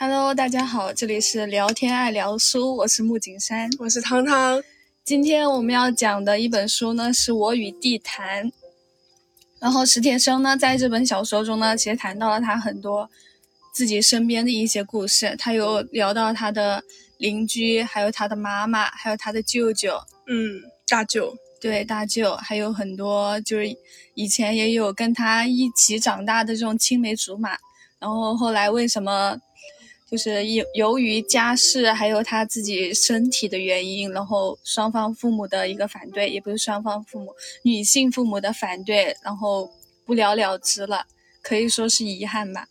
Hello，大家好，这里是聊天爱聊书，我是木景山，我是汤汤。今天我们要讲的一本书呢，是我与地坛。然后史铁生呢，在这本小说中呢，其实谈到了他很多自己身边的一些故事。他有聊到他的邻居，还有他的妈妈，还有他的舅舅，嗯，大舅，对，大舅，还有很多就是以前也有跟他一起长大的这种青梅竹马。然后后来为什么？就是由由于家世还有他自己身体的原因，然后双方父母的一个反对，也不是双方父母，女性父母的反对，然后不了了之了，可以说是遗憾吧。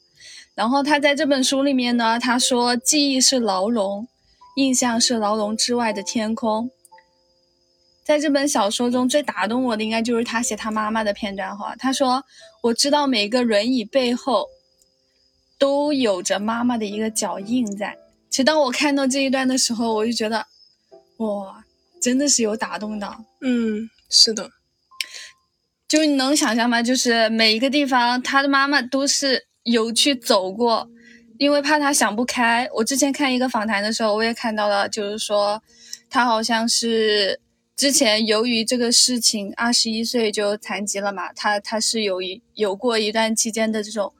然后他在这本书里面呢，他说记忆是牢笼，印象是牢笼之外的天空。在这本小说中最打动我的，应该就是他写他妈妈的片段哈。他说：“我知道每个轮椅背后。”都有着妈妈的一个脚印在。其实当我看到这一段的时候，我就觉得，哇，真的是有打动到。嗯，是的。就你能想象吗？就是每一个地方，他的妈妈都是有去走过，因为怕他想不开。我之前看一个访谈的时候，我也看到了，就是说，他好像是之前由于这个事情，二十一岁就残疾了嘛。他他是有一有过一段期间的这种。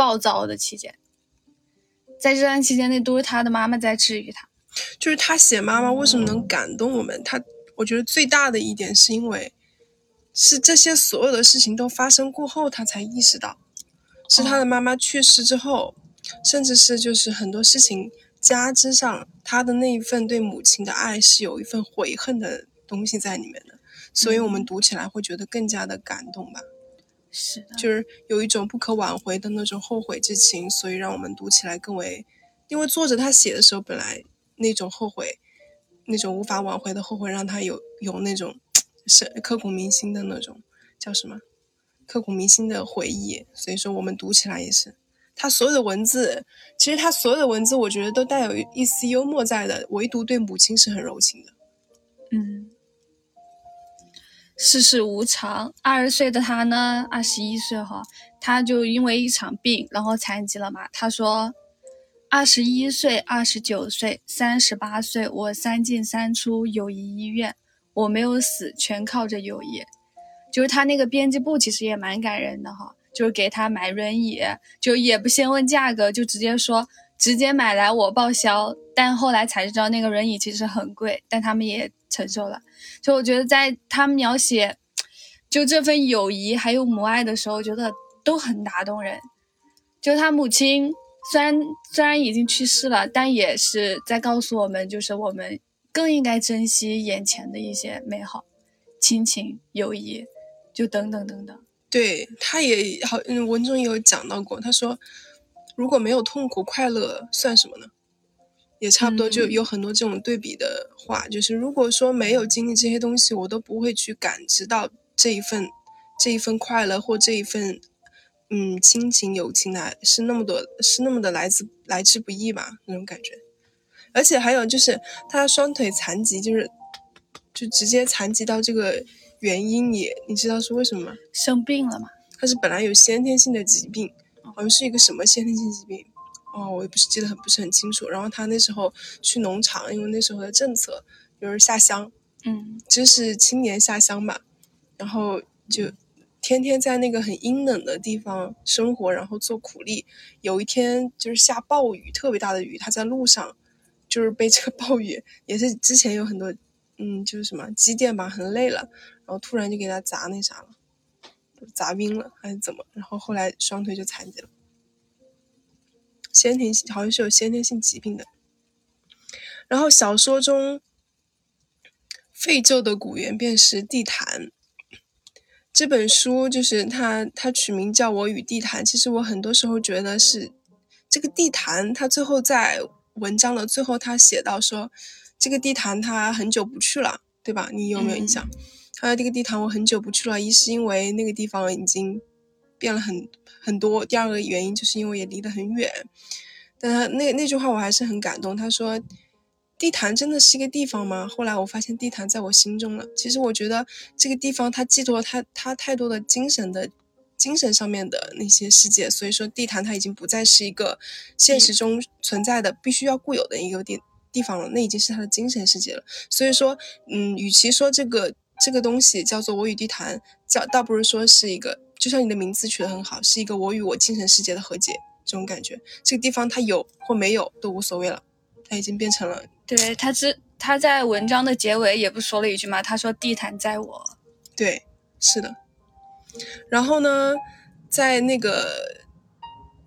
暴躁的期间，在这段期间内，都是他的妈妈在治愈他。就是他写妈妈为什么能感动我们？他我觉得最大的一点是因为，是这些所有的事情都发生过后，他才意识到，是他的妈妈去世之后，甚至是就是很多事情加之上，他的那一份对母亲的爱是有一份悔恨的东西在里面的，所以我们读起来会觉得更加的感动吧。是的，就是有一种不可挽回的那种后悔之情，所以让我们读起来更为，因为作者他写的时候本来那种后悔，那种无法挽回的后悔，让他有有那种是刻骨铭心的那种叫什么，刻骨铭心的回忆。所以说我们读起来也是，他所有的文字，其实他所有的文字，我觉得都带有一丝幽默在的，唯独对母亲是很柔情的。嗯。世事无常，二十岁的他呢，二十一岁哈，他就因为一场病，然后残疾了嘛。他说，二十一岁、二十九岁、三十八岁，我三进三出友谊医院，我没有死，全靠着友谊。就是他那个编辑部其实也蛮感人的哈，就是给他买轮椅，就也不先问价格，就直接说直接买来我报销。但后来才知道那个轮椅其实很贵，但他们也承受了。就我觉得，在他描写就这份友谊还有母爱的时候，觉得都很打动人。就他母亲虽然虽然已经去世了，但也是在告诉我们，就是我们更应该珍惜眼前的一些美好，亲情、友谊，就等等等等。对，他也好，嗯，文中也有讲到过，他说，如果没有痛苦，快乐算什么呢？也差不多，就有很多这种对比的话，就是如果说没有经历这些东西，我都不会去感知到这一份这一份快乐或这一份嗯亲情友情来是那么多是那么的来自来之不易吧那种感觉。而且还有就是他双腿残疾，就是就直接残疾到这个原因，也你知道是为什么吗？生病了吗？他是本来有先天性的疾病，好像是一个什么先天性疾病。哦，我也不是记得很不是很清楚。然后他那时候去农场，因为那时候的政策就是下乡，嗯，就是青年下乡嘛，然后就天天在那个很阴冷的地方生活，然后做苦力。有一天就是下暴雨，特别大的雨，他在路上就是被这个暴雨，也是之前有很多，嗯，就是什么积电吧，很累了，然后突然就给他砸那啥了，砸晕了还是怎么？然后后来双腿就残疾了。先天性好像是有先天性疾病的。然后小说中废旧的古园便是地坛。这本书就是它，它取名叫我与地坛。其实我很多时候觉得是这个地坛，它最后在文章的最后，他写到说，这个地坛他很久不去了，对吧？你有没有印象？他说这个地坛我很久不去了，一是因为那个地方已经。变了很很多。第二个原因就是因为也离得很远，但他那那句话我还是很感动。他说：“地坛真的是一个地方吗？”后来我发现地坛在我心中了。其实我觉得这个地方它寄托了他他太多的精神的精神上面的那些世界。所以说，地坛它已经不再是一个现实中存在的必须要固有的一个地地方了，那已经是他的精神世界了。所以说，嗯，与其说这个这个东西叫做我与地坛，叫倒不如说是一个，就像你的名字取得很好，是一个我与我精神世界的和解这种感觉。这个地方它有或没有都无所谓了，它已经变成了对他之他在文章的结尾也不说了一句吗？他说地毯在我。对，是的。然后呢，在那个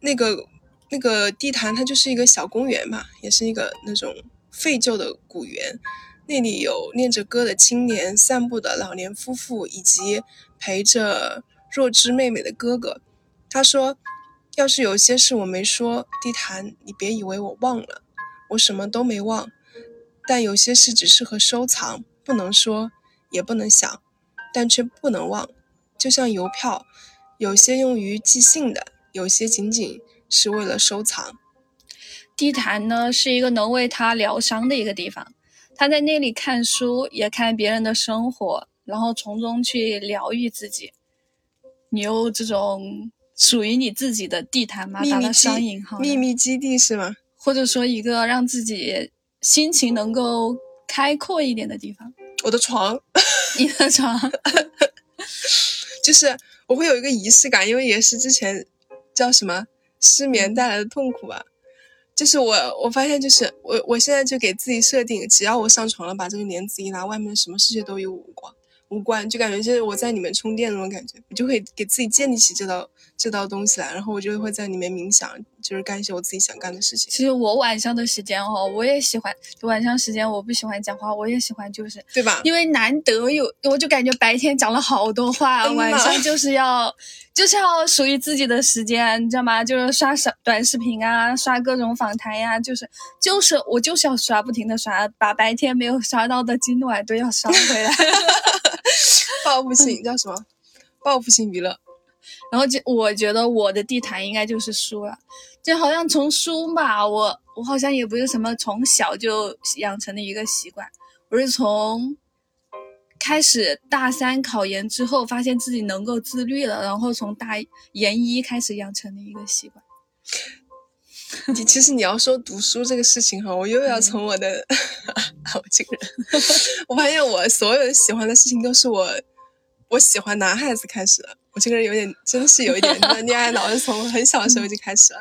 那个那个地坛，它就是一个小公园嘛，也是一个那种废旧的古园。那里有念着歌的青年、散步的老年夫妇，以及陪着弱智妹妹的哥哥。他说：“要是有些事我没说，地坛，你别以为我忘了，我什么都没忘。但有些事只适合收藏，不能说，也不能想。”但却不能忘，就像邮票，有些用于寄信的，有些仅仅是为了收藏。地坛呢，是一个能为他疗伤的一个地方。他在那里看书，也看别人的生活，然后从中去疗愈自己。你有这种属于你自己的地毯吗？打了双引号。秘密基地是吗？或者说一个让自己心情能够开阔一点的地方？我的床。你的床，就是我会有一个仪式感，因为也是之前叫什么失眠带来的痛苦吧。就是我我发现，就是我我现在就给自己设定，只要我上床了，把这个帘子一拉，外面什么世界都与我无关，无关，就感觉就是我在里面充电那种感觉，我就会给自己建立起这道这道东西来，然后我就会在里面冥想。就是干一些我自己想干的事情。其实我晚上的时间哦，我也喜欢。晚上时间我不喜欢讲话，我也喜欢，就是对吧？因为难得有，我就感觉白天讲了好多话，晚上就是要就是要属于自己的时间，你知道吗？就是刷刷短视频啊，刷各种访谈呀，就是就是我就是要刷，不停的刷，把白天没有刷到的今晚都要刷回来。报复性叫什么？报复性娱乐。然后就我觉得我的地毯应该就是书了。就好像从书吧，我我好像也不是什么从小就养成的一个习惯，我是从开始大三考研之后，发现自己能够自律了，然后从大研一开始养成的一个习惯。你其实你要说读书这个事情哈，我又要从我的我这个人，我发现我所有喜欢的事情都是我我喜欢男孩子开始的。我这个人有点，真是有一点恋爱脑，是从很小的时候就开始了。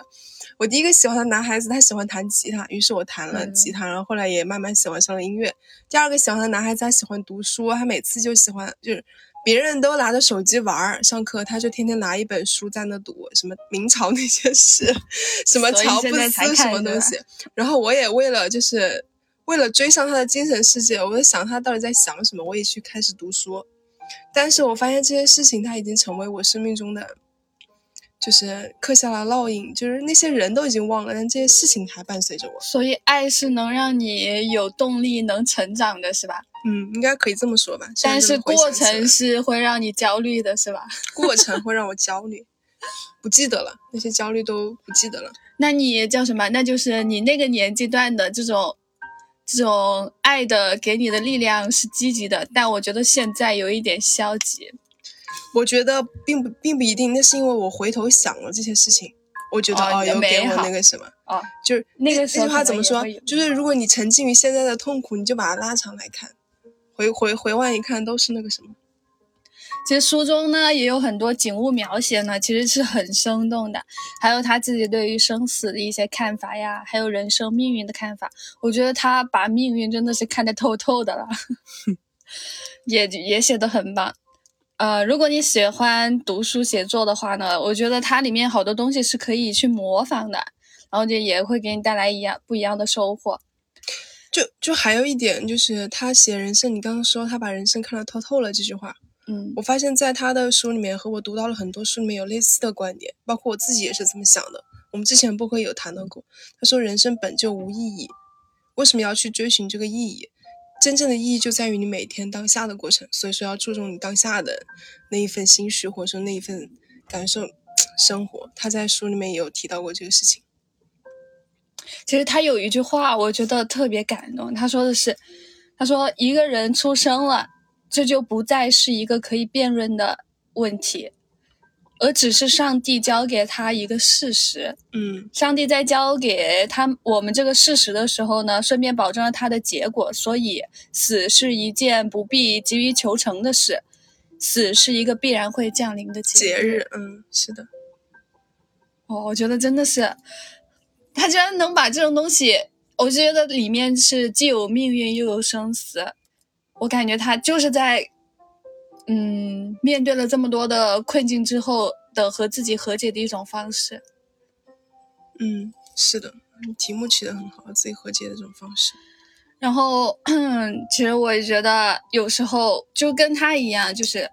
我第一个喜欢的男孩子，他喜欢弹吉他，于是我弹了吉他，然后后来也慢慢喜欢上了音乐。第二个喜欢的男孩子，他喜欢读书，他每次就喜欢，就是别人都拿着手机玩儿上课，他就天天拿一本书在那读，什么明朝那些事，什么乔布斯什么东西。然后我也为了就是为了追上他的精神世界，我在想他到底在想什么，我也去开始读书。但是我发现这些事情，它已经成为我生命中的。就是刻下了烙印，就是那些人都已经忘了，但这些事情还伴随着我。所以，爱是能让你有动力、能成长的，是吧？嗯，应该可以这么说吧。但是过程是会让你焦虑的，是吧？过程会让我焦虑，不记得了，那些焦虑都不记得了。那你叫什么？那就是你那个年纪段的这种，这种爱的给你的力量是积极的，但我觉得现在有一点消极。我觉得并不并不一定，那是因为我回头想了这些事情，我觉得哦，有给我那个什么，哦，就是那个那句话怎么说？就是如果你沉浸于现在的痛苦，你就把它拉长来看，回回回望一看，都是那个什么。其实书中呢也有很多景物描写呢，其实是很生动的，还有他自己对于生死的一些看法呀，还有人生命运的看法，我觉得他把命运真的是看得透透的了，也也写的很棒。呃，如果你喜欢读书写作的话呢，我觉得它里面好多东西是可以去模仿的，然后就也会给你带来一样不一样的收获。就就还有一点就是他写人生，你刚刚说他把人生看得透透了这句话，嗯，我发现在他的书里面和我读到了很多书里面有类似的观点，包括我自己也是这么想的。我们之前播客有谈到过，他说人生本就无意义，为什么要去追寻这个意义？真正的意义就在于你每天当下的过程，所以说要注重你当下的那一份心绪，或者说那一份感受生活。他在书里面也有提到过这个事情。其实他有一句话，我觉得特别感动。他说的是：“他说一个人出生了，这就不再是一个可以辩论的问题。而只是上帝交给他一个事实。嗯上帝在交给他我们这个事实的时候呢，顺便保证了他的结果。所以，死是一件不必急于求成的事，死是一个必然会降临的节日，嗯，是的，哦，我觉得真的是，他居然能把这种东西，我觉得里面是既有命运又有生死。我感觉他就是在，嗯，面对了这么多的困境之后的和自己和解的一种方式。嗯，是的，题目起的很好，自己和解的这种方式。然后，其实我也觉得有时候就跟他一样，就是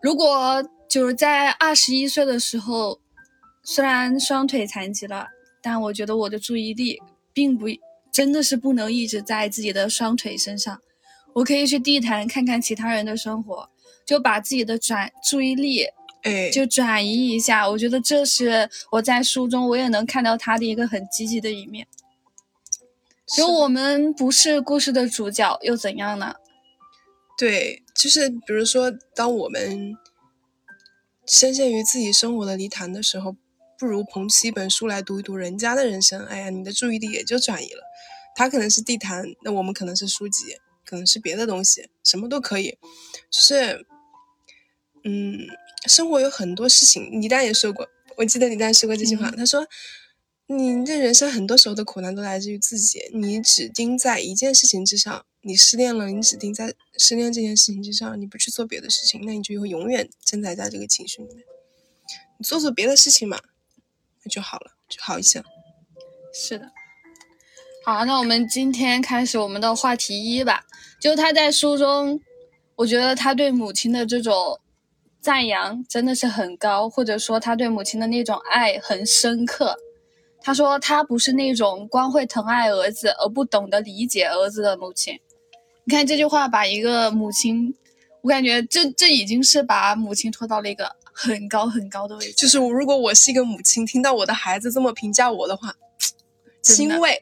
如果就是在二十一岁的时候，虽然双腿残疾了，但我觉得我的注意力并不真的是不能一直在自己的双腿身上。我可以去地坛看看其他人的生活，就把自己的转注意力哎，就转移一下。我觉得这是我在书中我也能看到他的一个很积极的一面。就我们不是故事的主角又怎样呢？对，就是比如说，当我们深陷于自己生活的泥潭的时候，不如捧起一本书来读一读人家的人生。哎呀，你的注意力也就转移了。他可能是地坛，那我们可能是书籍，可能是别的东西，什么都可以。就是，嗯，生活有很多事情，李诞也说过，我记得李诞说过这句话，他说。你这人生很多时候的苦难都来自于自己，你只盯在一件事情之上，你失恋了，你只盯在失恋这件事情之上，你不去做别的事情，那你就会永远挣扎在这个情绪里面。你做做别的事情嘛，那就好了，就好一些。是的。好，那我们今天开始我们的话题一吧。就他在书中，我觉得他对母亲的这种赞扬真的是很高，或者说他对母亲的那种爱很深刻。他说他不是那种光会疼爱儿子而不懂得理解儿子的母亲。你看这句话，把一个母亲，我感觉这这已经是把母亲拖到了一个很高很高的位置。就是如果我是一个母亲，听到我的孩子这么评价我的话，欣慰。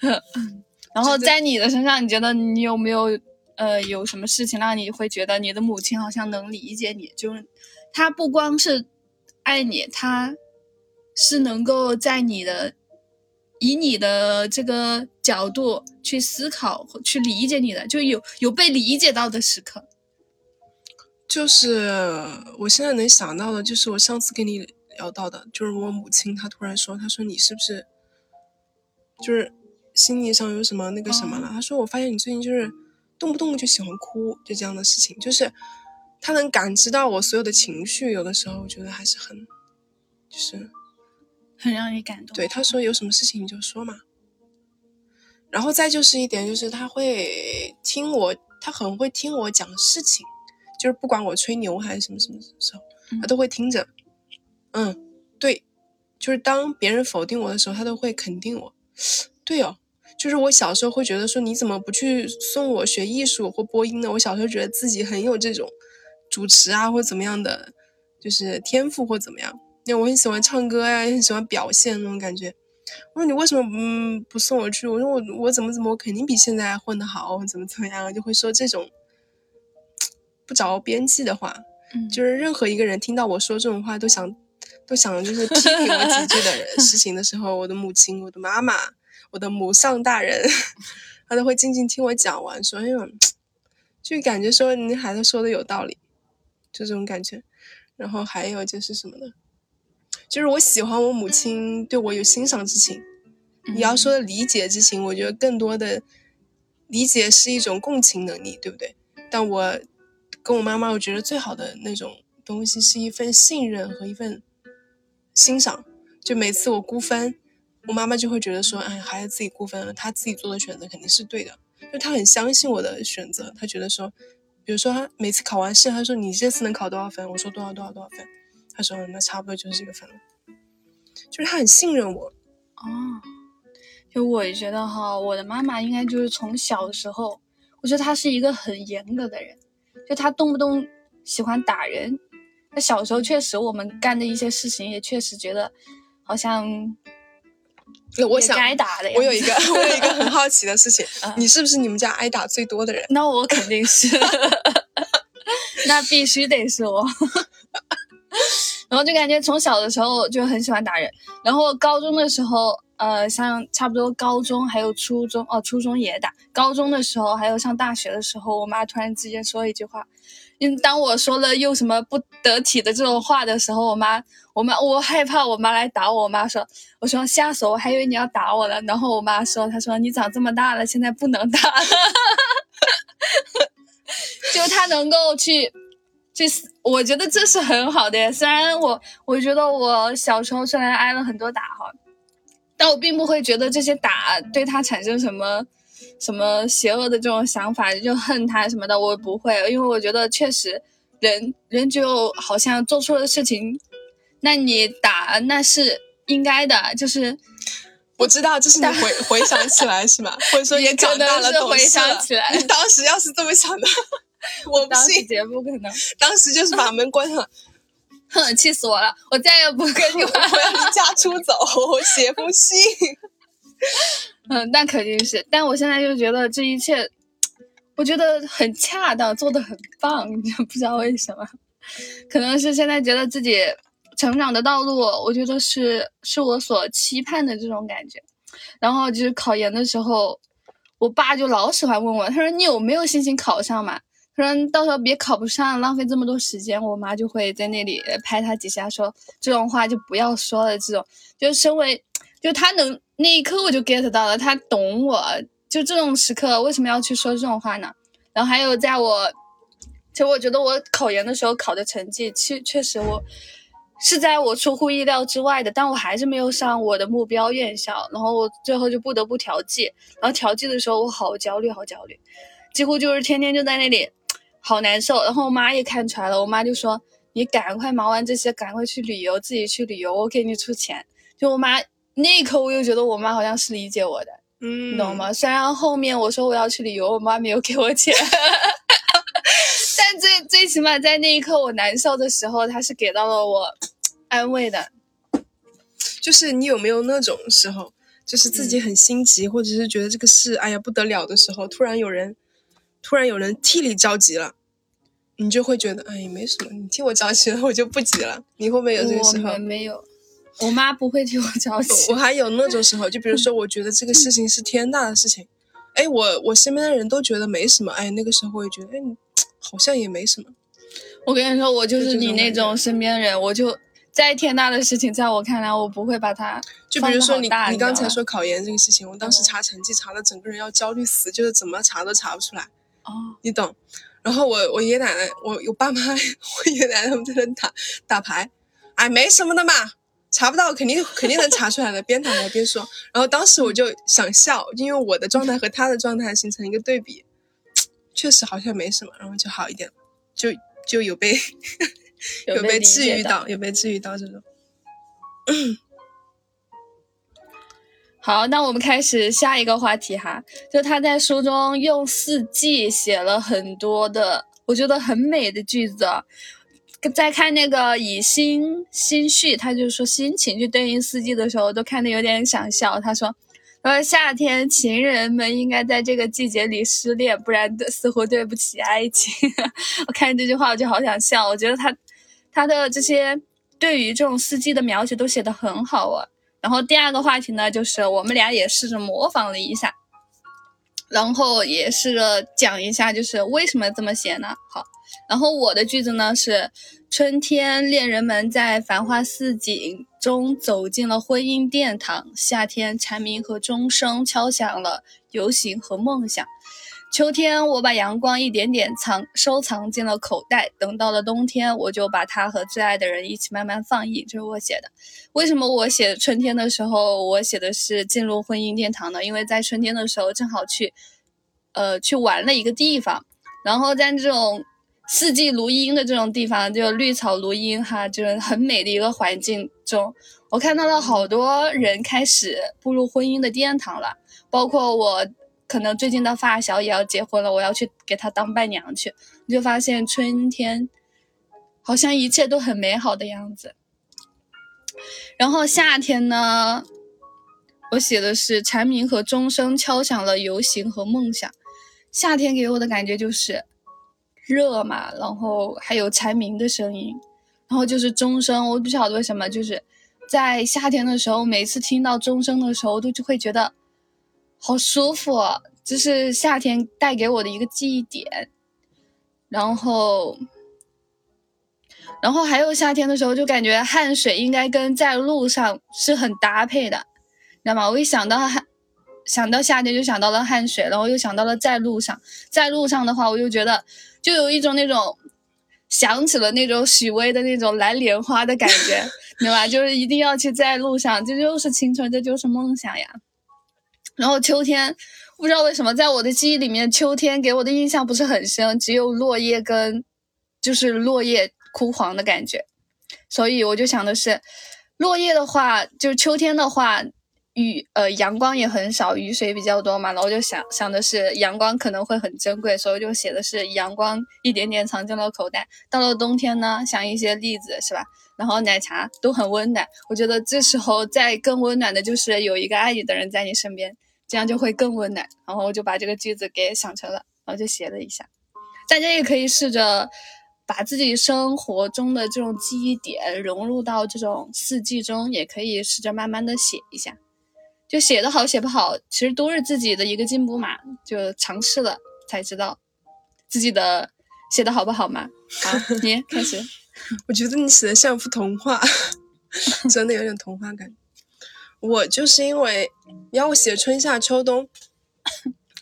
然后在你的身上，你觉得你有没有呃有什么事情让你会觉得你的母亲好像能理解你？就是她不光是爱你，她是能够在你的以你的这个角度去思考、去理解你的，就有有被理解到的时刻。就是我现在能想到的，就是我上次给你聊到的，就是我母亲，她突然说，她说你是不是就是心理上有什么那个什么了？她说我发现你最近就是动不动就喜欢哭，就这样的事情，就是她能感知到我所有的情绪，有的时候我觉得还是很就是很让你感动。对，她说有什么事情你就说嘛。然后再就是一点，就是他会听我，他很会听我讲事情。就是不管我吹牛还是什么什么时候，他都会听着。嗯，对，就是当别人否定我的时候，他都会肯定我。对哦，就是我小时候会觉得说，你怎么不去送我学艺术或播音呢？我小时候觉得自己很有这种主持啊或怎么样的，就是天赋或怎么样。因为我很喜欢唱歌呀、也很喜欢表现那种感觉。我说你为什么嗯不送我去？我说我我怎么怎么，我肯定比现在混得好，怎么怎么样，就会说这种。不着边际的话，嗯，就是任何一个人听到我说这种话，都想都想就是批评我几句的人 事情的时候，我的母亲、我的妈妈、我的母上大人，他都会静静听我讲完，说：“哎呦，就感觉说你孩子说的有道理，就这种感觉。”然后还有就是什么呢？就是我喜欢我母亲对我有欣赏之情。你要说的理解之情，我觉得更多的理解是一种共情能力，对不对？但我。跟我妈妈，我觉得最好的那种东西是一份信任和一份欣赏。就每次我估分，我妈妈就会觉得说：“哎，孩子自己估分了，他自己做的选择肯定是对的。”就她很相信我的选择，她觉得说，比如说她每次考完试，她说：“你这次能考多少分？”我说：“多少多少多少分。”她说：“那差不多就是这个分了。”就是她很信任我。哦，就我也觉得哈，我的妈妈应该就是从小的时候，我觉得她是一个很严格的人。就他动不动喜欢打人，那小时候确实我们干的一些事情也确实觉得好像，我想挨打的。我有一个 我有一个很好奇的事情，你是不是你们家挨打最多的人？那我肯定是，那必须得是我。然后就感觉从小的时候就很喜欢打人，然后高中的时候，呃，像差不多高中还有初中，哦，初中也打，高中的时候还有上大学的时候，我妈突然之间说一句话，因当我说了又什么不得体的这种话的时候，我妈，我妈，我害怕我妈来打我，我妈说，我说吓死我，还以为你要打我了，然后我妈说，她说你长这么大了，现在不能打了，就她能够去。这是我觉得这是很好的，虽然我我觉得我小时候虽然挨了很多打哈，但我并不会觉得这些打对他产生什么什么邪恶的这种想法，就恨他什么的，我不会，因为我觉得确实人人就好像做错了事情，那你打那是应该的，就是我知道，就是你回回想起来是吗？或者说 也长大了回想起来，你当时要是这么想的。我不信，绝不可能。当时就是把门关上，哼，气死我了！我再也不跟你玩，我要离家出走，写封信。嗯，那肯定是。但我现在就觉得这一切，我觉得很恰当，做的很棒。不知道为什么，可能是现在觉得自己成长的道路，我觉得是是我所期盼的这种感觉。然后就是考研的时候，我爸就老喜欢问我，他说：“你有没有信心考上嘛？”他说到时候别考不上，浪费这么多时间。我妈就会在那里拍他几下，说这种话就不要说了。这种就身为，就他能那一刻我就 get 到了，他懂我。就这种时刻为什么要去说这种话呢？然后还有在我，其实我觉得我考研的时候考的成绩，确确实我是在我出乎意料之外的，但我还是没有上我的目标院校。然后我最后就不得不调剂，然后调剂的时候我好焦虑，好焦虑，几乎就是天天就在那里。好难受，然后我妈也看出来了，我妈就说：“你赶快忙完这些，赶快去旅游，自己去旅游，我给你出钱。”就我妈那一刻，我又觉得我妈好像是理解我的，嗯，你懂吗？虽然后面我说我要去旅游，我妈没有给我钱，但最最起码在那一刻我难受的时候，她是给到了我安慰的。就是你有没有那种时候，就是自己很心急，或者是觉得这个事哎呀不得了的时候，突然有人。突然有人替你着急了，你就会觉得哎，没什么。你替我着急了，我就不急了。你会不会有这个时候？没有，我妈不会替我着急。我还有那种时候，就比如说，我觉得这个事情是天大的事情，哎，我我身边的人都觉得没什么，哎，那个时候我也觉得，哎，好像也没什么。我跟你说，我就是你那种身边人，我就再天大的事情，在我看来，我不会把它。就比如说你，你刚才说考研这个事情，我当时查成绩查的整个人要焦虑死，就是怎么查都查不出来。哦，你懂，然后我我爷爷奶奶，我我爸妈，我爷爷奶奶他们在那打打牌，哎，没什么的嘛，查不到肯定肯定能查出来的，边打牌边说。然后当时我就想笑，因为我的状态和他的状态形成一个对比，确实好像没什么，然后就好一点，就就有被 有被治愈到，有被治愈到这种。好，那我们开始下一个话题哈。就他在书中用四季写了很多的，我觉得很美的句子。在看那个以心心绪，他就说心情去对应四季的时候，都看得有点想笑。他说：“说夏天情人们应该在这个季节里失恋，不然似乎对不起爱情。”我看这句话我就好想笑。我觉得他他的这些对于这种四季的描写都写得很好啊。然后第二个话题呢，就是我们俩也试着模仿了一下，然后也试着讲一下，就是为什么这么写呢？好，然后我的句子呢是：春天，恋人们在繁花似锦中走进了婚姻殿堂；夏天，蝉鸣和钟声敲响了游行和梦想。秋天，我把阳光一点点藏收藏进了口袋，等到了冬天，我就把它和最爱的人一起慢慢放映。这是我写的。为什么我写春天的时候，我写的是进入婚姻殿堂呢？因为在春天的时候，正好去，呃，去玩了一个地方，然后在这种四季如茵的这种地方，就绿草如茵哈，就是很美的一个环境中，我看到了好多人开始步入婚姻的殿堂了，包括我。可能最近的发小也要结婚了，我要去给他当伴娘去。我就发现春天好像一切都很美好的样子。然后夏天呢，我写的是蝉鸣和钟声敲响了游行和梦想。夏天给我的感觉就是热嘛，然后还有蝉鸣的声音，然后就是钟声，我不晓得为什么，就是在夏天的时候，每次听到钟声的时候，都就会觉得好舒服，这是夏天带给我的一个记忆点。然后，然后还有夏天的时候，就感觉汗水应该跟在路上是很搭配的，知道吗？我一想到汗，想到夏天就想到了汗水，然后又想到了在路上，在路上的话，我就觉得就有一种那种想起了那种许巍的那种蓝莲花的感觉，对吧？就是一定要去在路上，这就是青春，这就是梦想呀。然后秋天。不知道为什么，在我的记忆里面，秋天给我的印象不是很深，只有落叶跟，就是落叶枯黄的感觉。所以我就想的是，落叶的话，就是秋天的话，雨呃阳光也很少，雨水比较多嘛。然后就想想的是，阳光可能会很珍贵，所以就写的是阳光一点点藏进了口袋。到了冬天呢，想一些栗子是吧？然后奶茶都很温暖。我觉得这时候再更温暖的就是有一个爱你的人在你身边。这样就会更温暖，然后我就把这个句子给想成了，然后就写了一下。大家也可以试着把自己生活中的这种记忆点融入到这种四季中，也可以试着慢慢的写一下。就写的好写不好，其实都是自己的一个进步嘛。就尝试了才知道自己的写的好不好嘛。好，你开始。我觉得你写的像幅童话，真的有点童话感。我就是因为你要我写春夏秋冬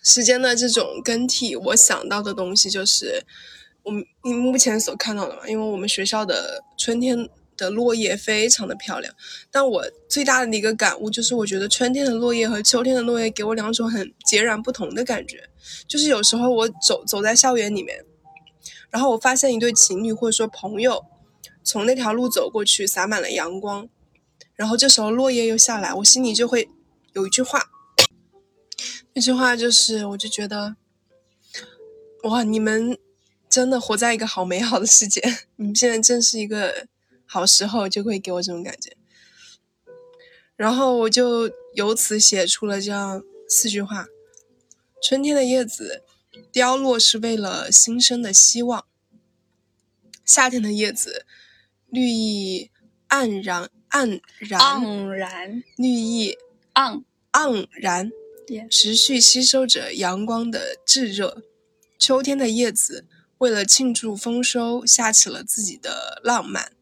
时间的这种更替，我想到的东西就是我们目前所看到的嘛。因为我们学校的春天的落叶非常的漂亮，但我最大的一个感悟就是，我觉得春天的落叶和秋天的落叶给我两种很截然不同的感觉。就是有时候我走走在校园里面，然后我发现一对情侣或者说朋友从那条路走过去，洒满了阳光。然后这时候落叶又下来，我心里就会有一句话，那句话就是，我就觉得，哇，你们真的活在一个好美好的世界，你们现在正是一个好时候，就会给我这种感觉。然后我就由此写出了这样四句话：春天的叶子凋落是为了新生的希望，夏天的叶子绿意盎然。盎然，盎然，绿意盎盎然，持续吸收着阳光的炙热。秋天的叶子为了庆祝丰收，下起了自己的浪漫。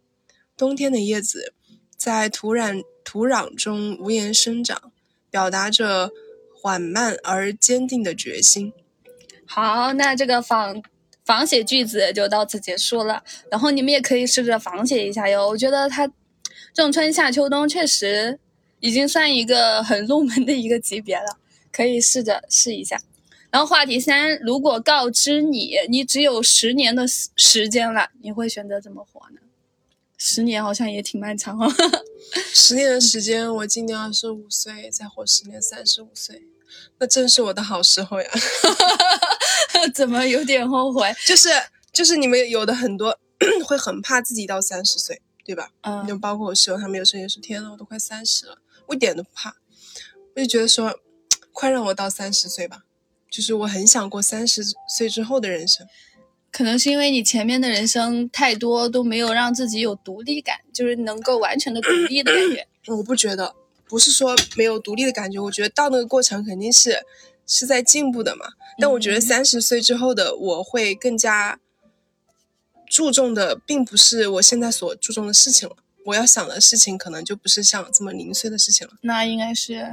冬天的叶子在土壤土壤中无言生长，表达着缓慢而坚定的决心。好，那这个仿仿写句子就到此结束了。然后你们也可以试着仿写一下哟，我觉得它。这种春夏秋冬确实已经算一个很入门的一个级别了，可以试着试一下。然后话题三，如果告知你你只有十年的时时间了，你会选择怎么活呢？十年好像也挺漫长哦。十年的时间，我今年二十五岁，再活十年三十五岁，那正是我的好时候呀。怎么有点后悔？就是就是你们有的很多 会很怕自己到三十岁。对吧？嗯，就包括我室友，他们有时候也说：“天呐，我都快三十了，我一点都不怕。”我就觉得说，快让我到三十岁吧，就是我很想过三十岁之后的人生。可能是因为你前面的人生太多都没有让自己有独立感，就是能够完全的独立的感觉。我不觉得，不是说没有独立的感觉，我觉得到那个过程肯定是是在进步的嘛。但我觉得三十岁之后的我会更加。注重的并不是我现在所注重的事情了，我要想的事情可能就不是像这么零碎的事情了。那应该是，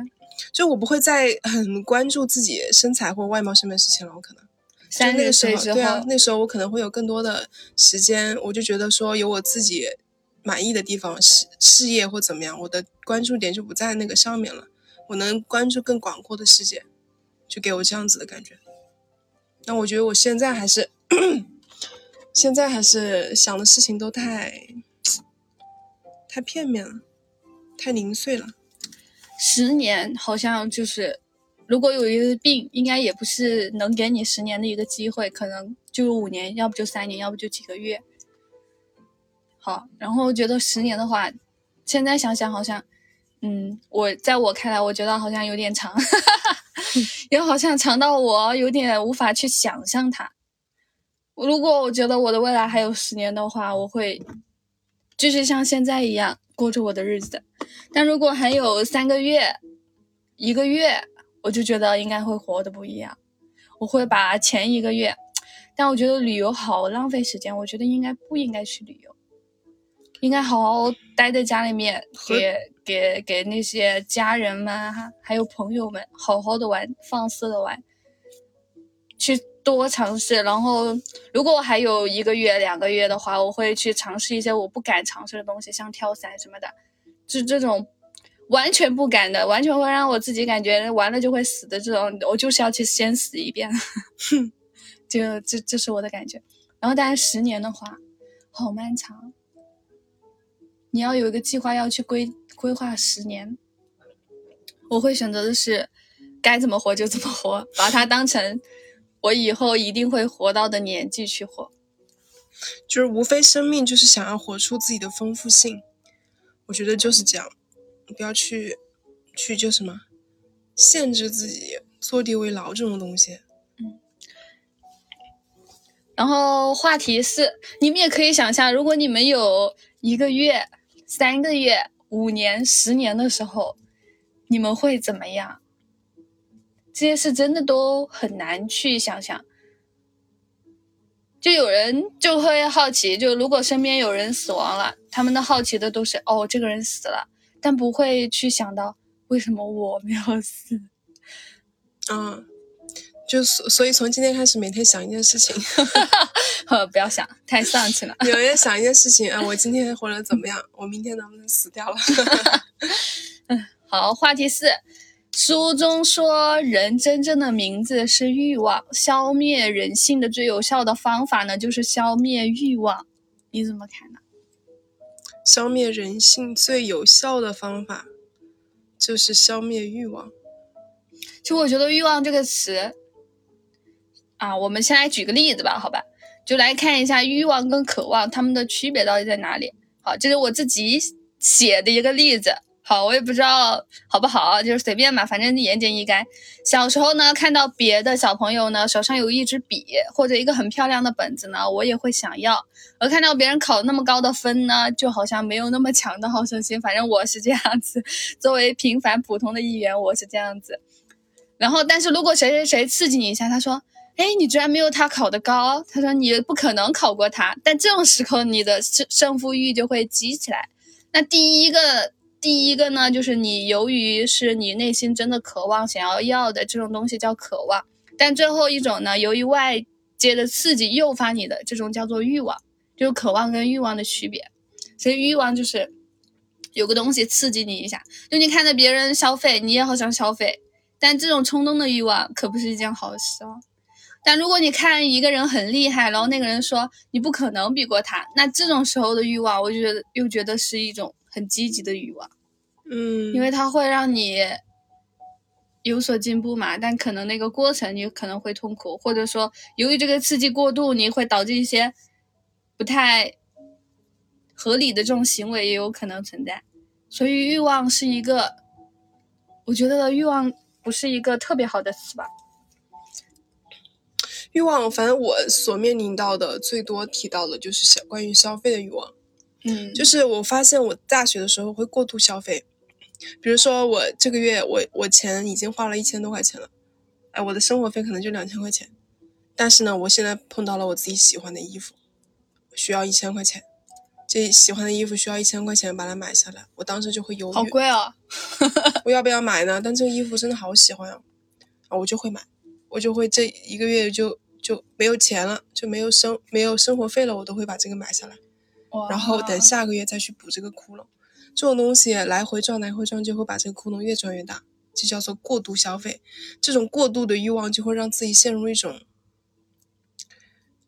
就我不会再很关注自己身材或外貌上面的事情了。我可能三十岁之后，对啊，那时候我可能会有更多的时间，我就觉得说有我自己满意的地方，事事业或怎么样，我的关注点就不在那个上面了。我能关注更广阔的世界，就给我这样子的感觉。那我觉得我现在还是。现在还是想的事情都太太片面了，太零碎了。十年好像就是，如果有一个病，应该也不是能给你十年的一个机会，可能就五年，要不就三年，要不就几个月。好，然后觉得十年的话，现在想想好像，嗯，我在我看来，我觉得好像有点长，也好像长到我有点无法去想象它。如果我觉得我的未来还有十年的话，我会继续像现在一样过着我的日子的。但如果还有三个月、一个月，我就觉得应该会活的不一样。我会把前一个月，但我觉得旅游好浪费时间，我觉得应该不应该去旅游，应该好好待在家里面，给给给那些家人们哈，还有朋友们好好的玩，放肆的玩，去多尝试。然后，如果我还有一个月、两个月的话，我会去尝试一些我不敢尝试的东西，像跳伞什么的，就这种。完全不敢的，完全会让我自己感觉完了就会死的这种，我就是要去先死一遍，哼，就这这是我的感觉。然后，但是十年的话，好漫长，你要有一个计划要去规规划十年。我会选择的是，该怎么活就怎么活，把它当成我以后一定会活到的年纪去活。就是无非生命就是想要活出自己的丰富性，我觉得就是这样。不要去，去就什么，限制自己，坐地为牢这种东西。嗯。然后话题是，你们也可以想象，如果你们有一个月、三个月、五年、十年的时候，你们会怎么样？这些事真的都很难去想象。就有人就会好奇，就如果身边有人死亡了，他们的好奇的都是，哦，这个人死了。但不会去想到为什么我没有死，嗯，就所所以从今天开始每天想一件事情，不要想太丧气了。有 人想一件事情啊，我今天活得怎么样？我明天能不能死掉了？嗯，好，话题四，书中说人真正的名字是欲望，消灭人性的最有效的方法呢，就是消灭欲望，你怎么看呢？消灭人性最有效的方法，就是消灭欲望。其实我觉得“欲望”这个词，啊，我们先来举个例子吧，好吧？就来看一下欲望跟渴望它们的区别到底在哪里。好，这是我自己写的一个例子。好，我也不知道好不好，就是随便吧，反正言简意赅。小时候呢，看到别的小朋友呢手上有一支笔或者一个很漂亮的本子呢，我也会想要；而看到别人考那么高的分呢，就好像没有那么强的好胜心。反正我是这样子，作为平凡普通的一员，我是这样子。然后，但是如果谁谁谁刺激你一下，他说：“哎，你居然没有他考的高。”他说：“你不可能考过他。”但这种时候，你的胜胜负欲就会激起来。那第一个。第一个呢，就是你由于是你内心真的渴望想要要的这种东西叫渴望，但最后一种呢，由于外界的刺激诱发你的这种叫做欲望，就是渴望跟欲望的区别。所以欲望就是有个东西刺激你一下，就你看着别人消费，你也好想消费，但这种冲动的欲望可不是一件好事哦。但如果你看一个人很厉害，然后那个人说你不可能比过他，那这种时候的欲望，我就觉得又觉得是一种。很积极的欲望，嗯，因为它会让你有所进步嘛，但可能那个过程你可能会痛苦，或者说由于这个刺激过度，你会导致一些不太合理的这种行为也有可能存在。所以欲望是一个，我觉得欲望不是一个特别好的词吧。欲望，反正我所面临到的最多提到的就是消关于消费的欲望。嗯，就是我发现我大学的时候会过度消费，比如说我这个月我我钱已经花了一千多块钱了，哎，我的生活费可能就两千块钱，但是呢，我现在碰到了我自己喜欢的衣服，需要一千块钱，这喜欢的衣服需要一千块钱把它买下来，我当时就会犹豫，好贵哦，我要不要买呢？但这个衣服真的好喜欢啊，啊，我就会买，我就会这一个月就就没有钱了，就没有生没有生活费了，我都会把这个买下来。然后等下个月再去补这个窟窿，这种东西来回转来回转，就会把这个窟窿越转越大，就叫做过度消费。这种过度的欲望就会让自己陷入一种，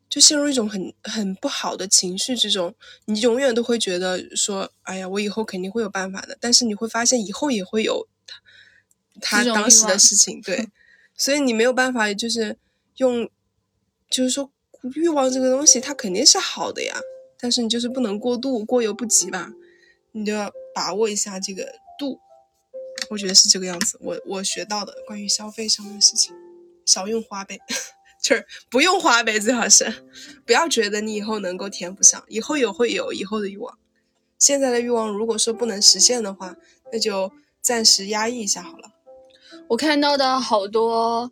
就陷入一种很很不好的情绪之中。你永远都会觉得说，哎呀，我以后肯定会有办法的。但是你会发现以后也会有他他当时的事情，对，所以你没有办法，就是用，就是说欲望这个东西，它肯定是好的呀。但是你就是不能过度，过犹不及吧？你就要把握一下这个度，我觉得是这个样子。我我学到的关于消费上面的事情，少用花呗，就是不用花呗，最好是不要觉得你以后能够填不上，以后有会有以后的欲望。现在的欲望如果说不能实现的话，那就暂时压抑一下好了。我看到的好多，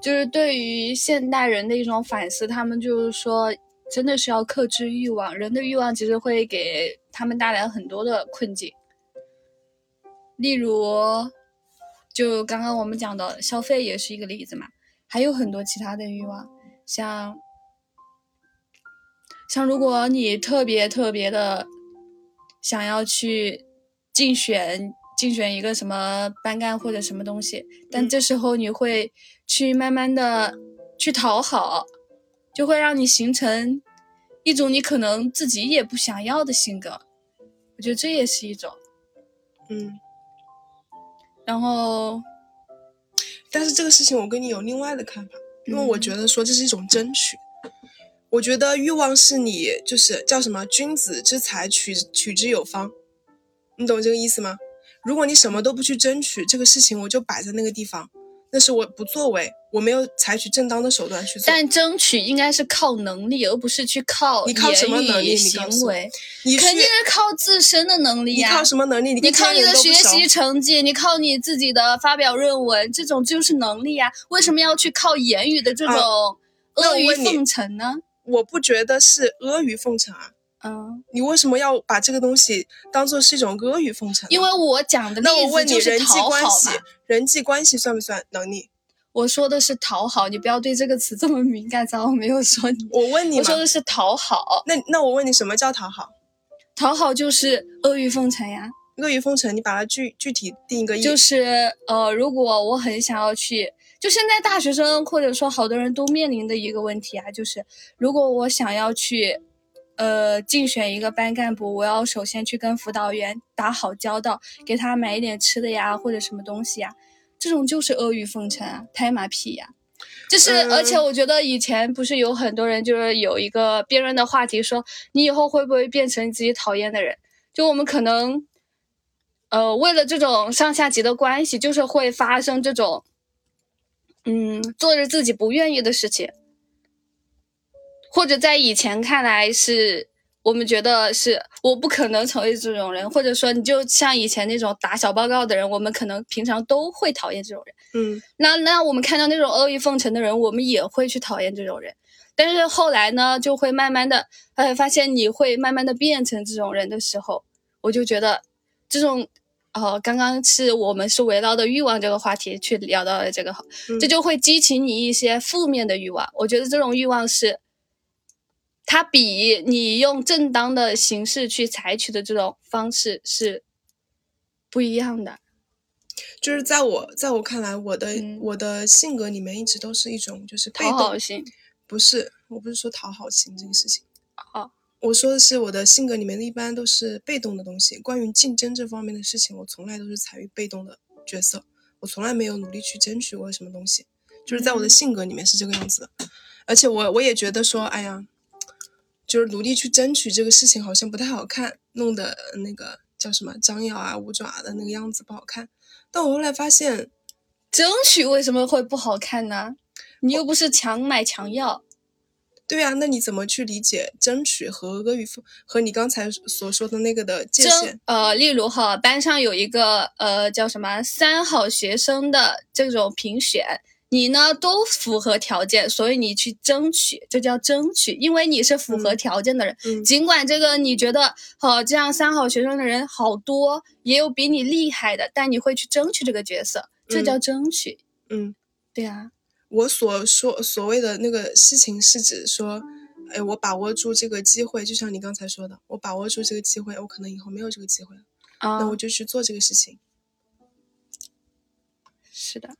就是对于现代人的一种反思，他们就是说，真的是要克制欲望。人的欲望其实会给他们带来很多的困境，例如，就刚刚我们讲的消费也是一个例子嘛，还有很多其他的欲望，像，像如果你特别特别的想要去竞选。竞选一个什么班干或者什么东西，但这时候你会去慢慢的去讨好，就会让你形成一种你可能自己也不想要的性格。我觉得这也是一种，嗯。然后，但是这个事情我跟你有另外的看法，因为我觉得说这是一种争取。我觉得欲望是你就是叫什么君子之财取取之有方，你懂这个意思吗？如果你什么都不去争取，这个事情我就摆在那个地方，那是我不作为，我没有采取正当的手段去做。但争取应该是靠能力，而不是去靠你靠什么能力行为？你肯定是靠自身的能力呀。你靠什么能力？你靠你的学习成绩，你靠你自己的发表论文，这种就是能力呀。为什么要去靠言语的这种阿谀奉承呢？我不觉得是阿谀奉承啊。嗯，你为什么要把这个东西当做是一种阿谀奉承？因为我讲的那我问你，人际关系，人际关系算不算能力？我说的是讨好，你不要对这个词这么敏感。咱我没有说你，我问你，我说的是讨好。那那我问你，什么叫讨好？讨好就是阿谀奉承呀。阿谀奉承，你把它具具体定一个意。就是呃，如果我很想要去，就现在大学生或者说好多人都面临的一个问题啊，就是如果我想要去。呃，竞选一个班干部，我要首先去跟辅导员打好交道，给他买一点吃的呀，或者什么东西呀，这种就是阿谀奉承啊，拍马屁呀。就是，而且我觉得以前不是有很多人，就是有一个辩论的话题，说你以后会不会变成自己讨厌的人？就我们可能，呃，为了这种上下级的关系，就是会发生这种，嗯，做着自己不愿意的事情。或者在以前看来是我们觉得是我不可能成为这种人，或者说你就像以前那种打小报告的人，我们可能平常都会讨厌这种人。嗯，那那我们看到那种阿谀奉承的人，我们也会去讨厌这种人。但是后来呢，就会慢慢的，呃，发现你会慢慢的变成这种人的时候，我就觉得这种，呃，刚刚是我们是围绕的欲望这个话题去聊到了这个，这就会激起你一些负面的欲望。我觉得这种欲望是。它比你用正当的形式去采取的这种方式是不一样的。就是在我在我看来，我的我的性格里面一直都是一种就是讨好型。不是，我不是说讨好型这个事情。哦，我说的是我的性格里面的一般都是被动的东西。关于竞争这方面的事情，我从来都是采于被动的角色，我从来没有努力去争取过什么东西。就是在我的性格里面是这个样子的，而且我我也觉得说，哎呀。就是努力去争取这个事情，好像不太好看，弄得那个叫什么张牙啊五爪的那个样子不好看。但我后来发现，争取为什么会不好看呢？你又不是强买强要。对啊，那你怎么去理解争取和阿谀奉和你刚才所说的那个的界限？呃，例如哈，班上有一个呃叫什么三好学生的这种评选。你呢都符合条件，所以你去争取，这叫争取，因为你是符合条件的人。尽管这个你觉得好，这样三好学生的人好多，也有比你厉害的，但你会去争取这个角色，这叫争取。嗯，对啊。我所说所谓的那个事情是指说，哎，我把握住这个机会，就像你刚才说的，我把握住这个机会，我可能以后没有这个机会了，那我就去做这个事情。是的。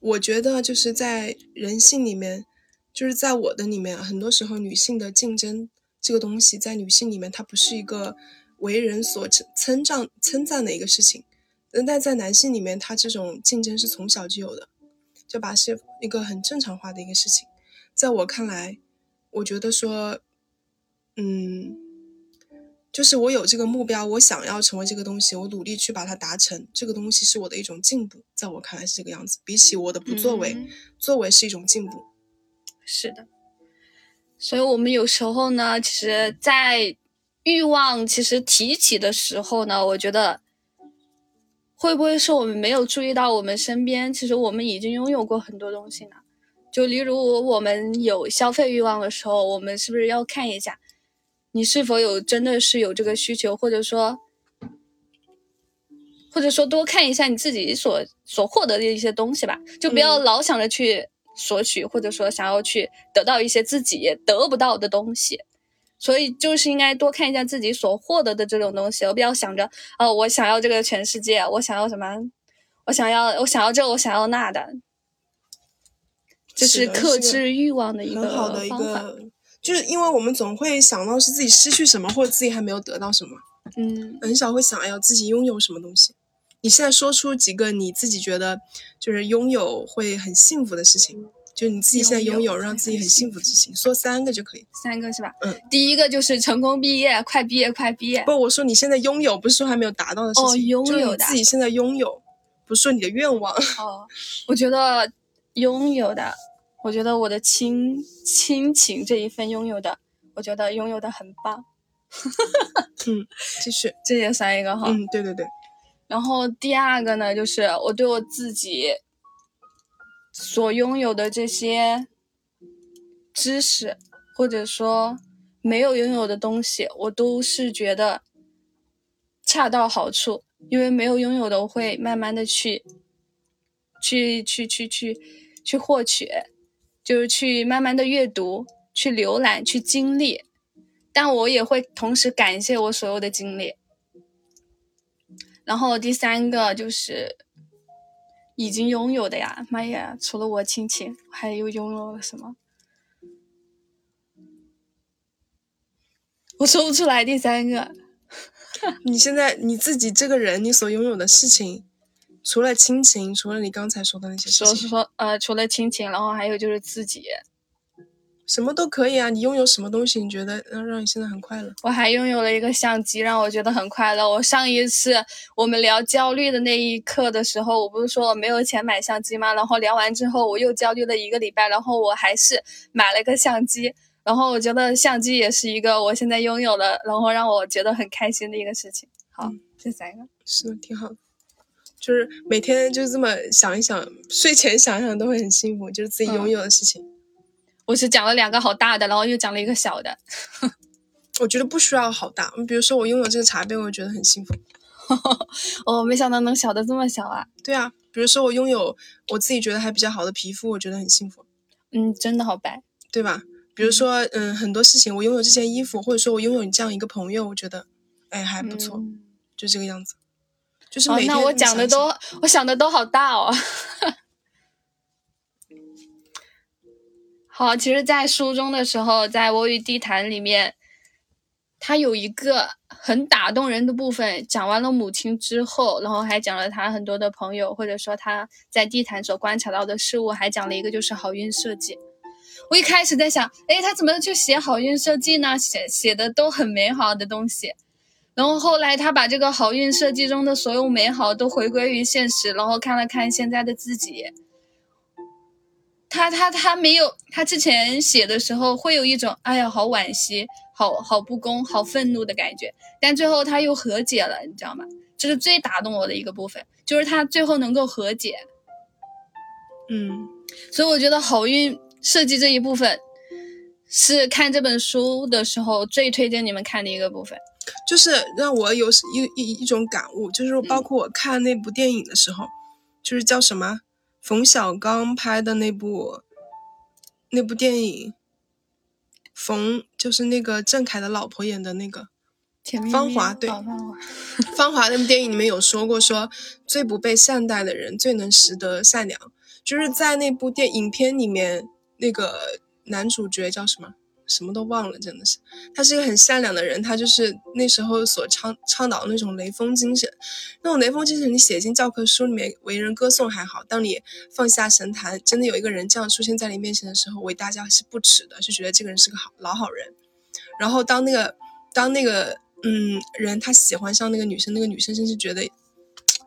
我觉得就是在人性里面，就是在我的里面，很多时候女性的竞争这个东西，在女性里面它不是一个为人所称称赞称赞的一个事情，但在男性里面，他这种竞争是从小就有的，就把是一个很正常化的一个事情。在我看来，我觉得说，嗯。就是我有这个目标，我想要成为这个东西，我努力去把它达成。这个东西是我的一种进步，在我看来是这个样子。比起我的不作为，作为是一种进步。是的。所以我们有时候呢，其实，在欲望其实提起的时候呢，我觉得会不会是我们没有注意到，我们身边其实我们已经拥有过很多东西呢？就例如我们有消费欲望的时候，我们是不是要看一下，你是否有真的是有这个需求，或者说，或者说多看一下你自己所所获得的一些东西吧，就不要老想着去索取，或者说想要去得到一些自己得不到的东西。所以就是应该多看一下自己所获得的这种东西，而不要想着，哦，我想要这个全世界，我想要什么，我想要，我想要这，我想要那的。这是克制欲望的一个很好的一方法。个，就是因为我们总会想到是自己失去什么，或者自己还没有得到什么，嗯，很少会想要自己拥有什么东西。你现在说出几个你自己觉得就是拥有会很幸福的事情，就是你自己现在拥有让自己很幸福的事情，说三个就可以。三个是吧？嗯，第一个就是成功毕业，快毕业，快毕业。不，我说你现在拥有，不是说还没有达到的事情，哦拥就是有的你自己现在拥有，不是说你的愿望。哦，我觉得拥有的，我觉得我的亲亲情这一份拥有的，我觉得拥有的很棒，嗯，继续。这也算一个哈。嗯，对对对，然后第二个呢，就是我对我自己所拥有的这些知识，或者说没有拥有的东西，我都是觉得恰到好处。因为没有拥有的，我会慢慢的去，去去去去去获取，就是去慢慢的阅读、去浏览、去经历。但我也会同时感谢我所有的经历。然后第三个就是已经拥有的呀，妈呀！除了我亲情，还有拥有了什么？我说不出来第三个。你现在你自己这个人，你所拥有的事情，除了亲情，除了你刚才说的那些事情，说是说呃，除了亲情，然后还有就是自己，什么都可以啊。你拥有什么东西，你觉得让让你现在很快乐？我还拥有了一个相机，让我觉得很快乐。我上一次我们聊焦虑的那一刻的时候，我不是说我没有钱买相机吗？然后聊完之后，我又焦虑了一个礼拜，然后我还是买了个相机。然后我觉得相机也是一个我现在拥有的，然后让我觉得很开心的一个事情。好，嗯这三个。是的，挺好的。就是每天就这么想一想，睡前想一想都会很幸福，就是自己拥有的事情。我是讲了两个好大的，然后又讲了一个小的。我觉得不需要好大，比如说我拥有这个茶杯，我觉得很幸福。哦，没想到能小的这么小啊！对啊，比如说我拥有我自己觉得还比较好的皮肤，我觉得很幸福，嗯，真的好白。对吧？比如说，嗯，很多事情我拥有这件衣服，或者说我拥有你这样一个朋友，我觉得，哎，还不错，嗯就这个样子。就是哦每，天那我讲的都，我想的都好大哦。好，其实，在书中的时候，在《我与地坛》里面，他有一个很打动人的部分。讲完了母亲之后，然后还讲了他很多的朋友，或者说他在地坛所观察到的事物，还讲了一个就是好运设计。我一开始在想，哎，他怎么就写好运设计呢？写写的都很美好的东西。然后后来他把这个好运设计中的所有美好都回归于现实，然后看了看现在的自己。他他他没有，他之前写的时候会有一种哎呀好惋惜、好好不公、好愤怒的感觉，但最后他又和解了，你知道吗？这是最打动我的一个部分，就是他最后能够和解。嗯，所以我觉得好运设计这一部分是看这本书的时候最推荐你们看的一个部分。就是让我有一一一种感悟，就是包括我看那部电影的时候，就是叫什么冯小刚拍的那部那部电影，冯就是那个郑恺的老婆演的那个芳华对哦芳华芳华那部电影里面有说过说，最不被善待的人最能识得善良，就是在那部电影片里面，那个男主角叫什么？什么都忘了，真的是，他是一个很善良的人，他就是那时候所倡倡导的那种雷锋精神，那种雷锋精神你写进教科书里面，为人歌颂还好，当你放下神坛，真的有一个人这样出现在你面前的时候，为大家是不耻的，就觉得这个人是个好老好人，然后当那个当那个嗯人他喜欢上那个女生，那个女生甚至觉得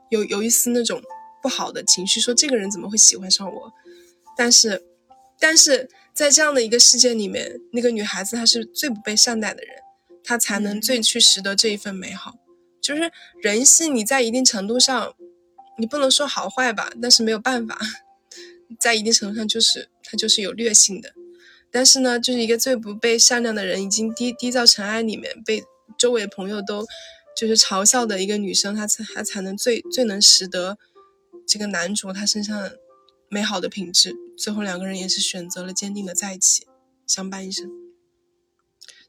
有有一丝那种不好的情绪，说这个人怎么会喜欢上我，但是。但是在这样的一个世界里面，那个女孩子她是最不被善待的人，她才能最去拾得这一份美好。就是人性，你在一定程度上，你不能说好坏吧，但是没有办法，在一定程度上就是它就是有劣性的。但是呢，就是一个最不被善良的人，已经低低到尘埃里面，被周围朋友都就是嘲笑的一个女生，她才她才能最最能识得这个男主他身上美好的品质。最后两个人也是选择了坚定的在一起，相伴一生。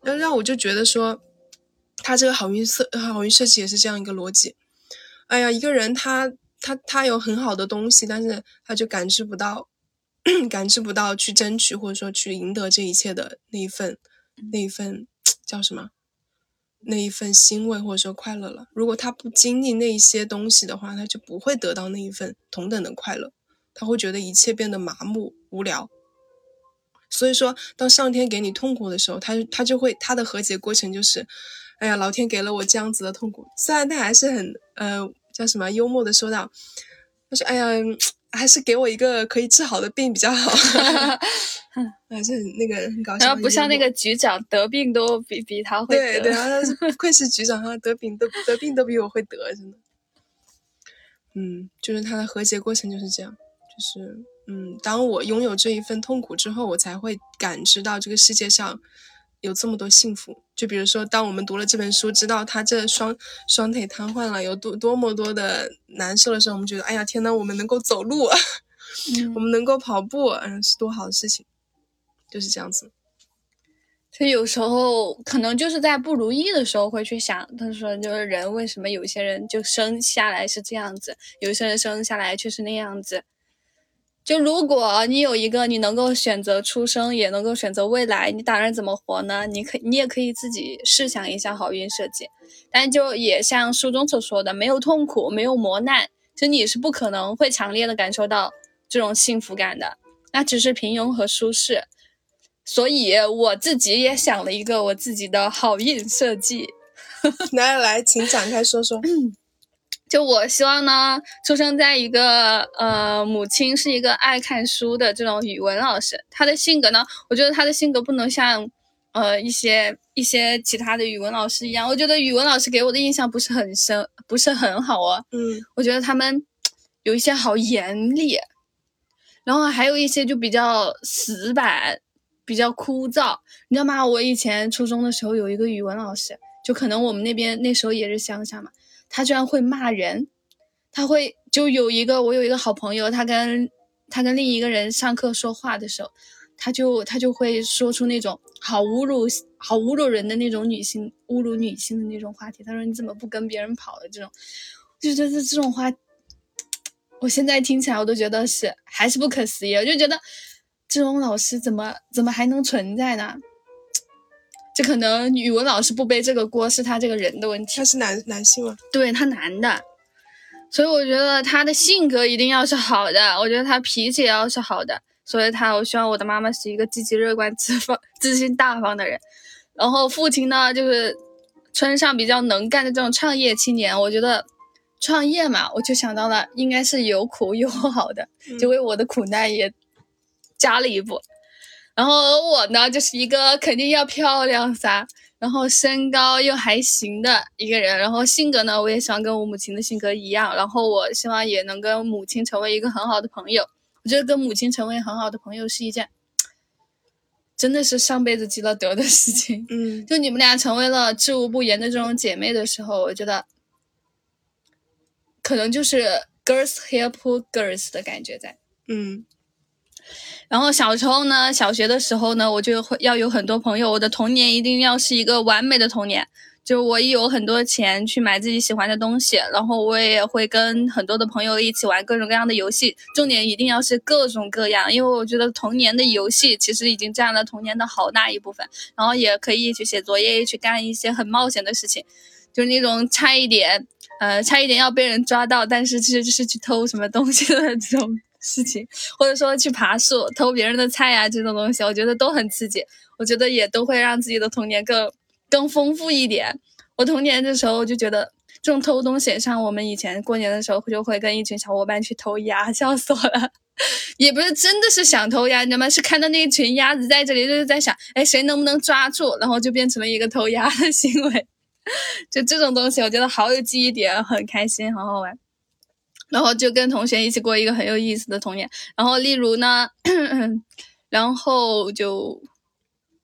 那让我就觉得说，他这个好运设好运设计也是这样一个逻辑。哎呀，一个人他他他有很好的东西，但是他就感知不到。感知不到去争取或者说去赢得这一切的那一份，那一份叫什么？那一份欣慰或者说快乐了。如果他不经历那一些东西的话，他就不会得到那一份同等的快乐。他会觉得一切变得麻木无聊。所以说，当上天给你痛苦的时候，他他就会他的和解过程就是，哎呀，老天给了我这样子的痛苦。虽然他还是很呃叫什么幽默的说道，他说哎呀。还是给我一个可以治好的病比较好，还是那个很搞笑。然后不像那个局长得病都比比他会得，对对，他是不愧是局长他，得病都得病都比我会得，真的。嗯，就是他的和解过程就是这样，就是嗯，当我拥有这一份痛苦之后，我才会感知到这个世界上。有这么多幸福，就比如说，当我们读了这本书，知道他这双双腿瘫痪了，有多多么多的难受的时候，我们觉得，哎呀，天呐，我们能够走路，我们能够跑步，嗯，是多好的事情，就是这样子。所以有时候可能就是在不如意的时候会去想，他说，就是人为什么有些人就生下来是这样子，有些人生下来却是那样子。就如果你有一个你能够选择出生，也能够选择未来，你打算怎么活呢？你可你也可以自己试想一下好运设计，但就也像书中所说的，没有痛苦，没有磨难，就你是不可能会强烈的感受到这种幸福感的，那只是平庸和舒适。所以我自己也想了一个我自己的好运设计，来来，请展开说说。就我希望呢，出生在一个呃，母亲是一个爱看书的这种语文老师。他的性格呢，我觉得他的性格不能像呃一些一些其他的语文老师一样。我觉得语文老师给我的印象不是很深，不是很好啊。嗯，我觉得他们有一些好严厉，然后还有一些就比较死板，比较枯燥。你知道吗？我以前初中的时候有一个语文老师，就可能我们那边那时候也是乡下嘛。他居然会骂人，他会就有一个我有一个好朋友，他跟他跟另一个人上课说话的时候，他就他就会说出那种好侮辱、好侮辱人的那种女性、侮辱女性的那种话题。他说：“你怎么不跟别人跑了？”这种，就觉得这种话，我现在听起来我都觉得是还是不可思议。我就觉得这种老师怎么怎么还能存在呢？这可能语文老师不背这个锅，是他这个人的问题。他是男男性吗？对他男的，所以我觉得他的性格一定要是好的，我觉得他脾气也要是好的。所以他，我希望我的妈妈是一个积极乐观、自放、自信大方的人。然后父亲呢，就是村上比较能干的这种创业青年。我觉得创业嘛，我就想到了应该是有苦有好的，就为我的苦难也加了一步。然后我呢，就是一个肯定要漂亮噻，然后身高又还行的一个人，然后性格呢，我也希望跟我母亲的性格一样，然后我希望也能跟母亲成为一个很好的朋友。我觉得跟母亲成为很好的朋友是一件，真的是上辈子积了德的事情。嗯，就你们俩成为了知无不言的这种姐妹的时候，我觉得，可能就是 girls help girls 的感觉在。嗯。然后小时候呢，小学的时候呢，我就会要有很多朋友。我的童年一定要是一个完美的童年，就我有很多钱去买自己喜欢的东西，然后我也会跟很多的朋友一起玩各种各样的游戏。重点一定要是各种各样，因为我觉得童年的游戏其实已经占了童年的好大一部分。然后也可以一起写作业，一起干一些很冒险的事情，就是那种差一点，呃，差一点要被人抓到，但是其实就是去偷什么东西的这种。事情，或者说去爬树偷别人的菜呀，这种东西，我觉得都很刺激。我觉得也都会让自己的童年更更丰富一点。我童年的时候就觉得这种偷东西，像我们以前过年的时候就会跟一群小伙伴去偷鸭，笑死我了。也不是真的是想偷鸭，你知道吗？是看到那一群鸭子在这里，就是在想，哎，谁能不能抓住？然后就变成了一个偷鸭的行为。就这种东西，我觉得好有记忆点，很开心，好好玩。然后就跟同学一起过一个很有意思的童年。然后例如呢，然后就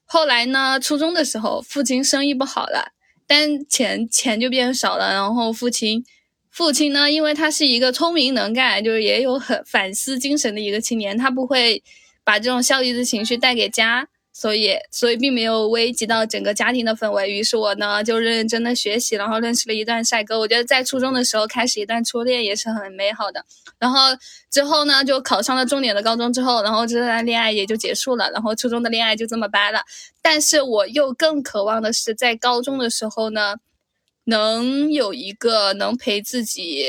后来呢，初中的时候，父亲生意不好了，但钱钱就变少了。然后父亲。父亲呢，因为他是一个聪明能干，就是也有很反思精神的一个青年，他不会把这种消极的情绪带给家，所以所以并没有危及到整个家庭的氛围。于是我呢就认认真真的学习，然后认识了一段帅哥。我觉得在初中的时候开始一段初恋也是很美好的。然后之后呢就考上了重点的高中之后，然后这段恋爱也就结束了，然后初中的恋爱就这么掰了。但是我又更渴望的是在高中的时候呢。能有一个能陪自己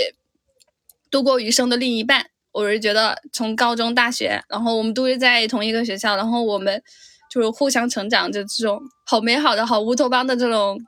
度过余生的另一半，我是觉得从高中、大学，然后我们都是在同一个学校，然后我们就是互相成长，就这种好美好的、好乌托邦的这种、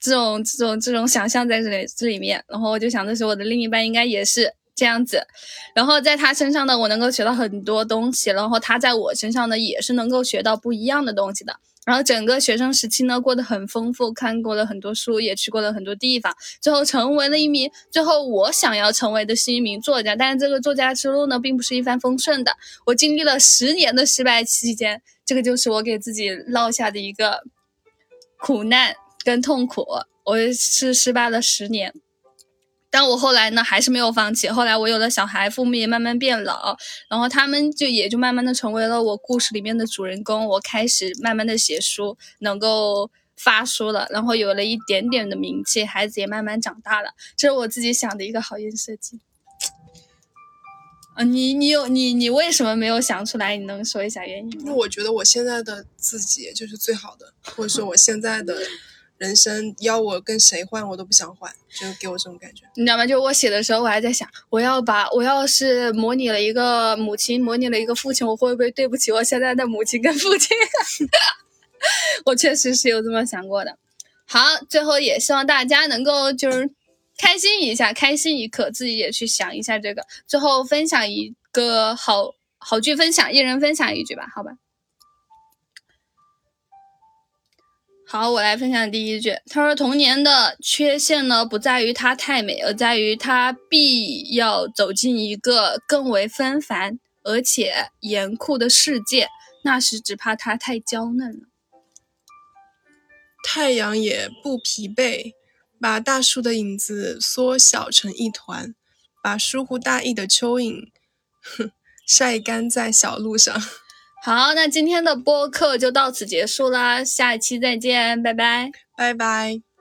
这种、这种、这种想象在这里这里面。然后我就想的是，我的另一半应该也是这样子，然后在他身上呢，我能够学到很多东西，然后他在我身上呢，也是能够学到不一样的东西的。然后整个学生时期呢，过得很丰富，看过了很多书，也去过了很多地方，最后成为了一名，最后我想要成为的是一名作家，但是这个作家之路呢，并不是一帆风顺的。我经历了十年的失败期间，这个就是我给自己落下的一个苦难跟痛苦，我是失败了十年。但我后来呢，还是没有放弃。后来我有了小孩，父母也慢慢变老，然后他们就也就慢慢的成为了我故事里面的主人公。我开始慢慢的写书，能够发书了，然后有了一点点的名气，孩子也慢慢长大了。这是我自己想的一个好运设计。啊，你你有你你为什么没有想出来？你能说一下原因吗？因为我觉得我现在的自己就是最好的，或者说我现在的。人生要我跟谁换，我都不想换，就给我这种感觉。你知道吗？就我写的时候，我还在想，我要把我要是模拟了一个母亲，模拟了一个父亲，我会不会对不起我现在的母亲跟父亲？我确实是有这么想过的。好，最后也希望大家能够就是开心一下，开心一刻，自己也去想一下这个。最后分享一个好好句分享，一人分享一句吧，好吧。好，我来分享第一句。他说：“童年的缺陷呢，不在于它太美，而在于它必要走进一个更为纷繁而且严酷的世界。那时只怕它太娇嫩了。”太阳也不疲惫，把大树的影子缩小成一团，把疏忽大意的蚯蚓，哼，晒干在小路上。好，那今天的播客就到此结束啦，下一期再见，拜拜，拜拜。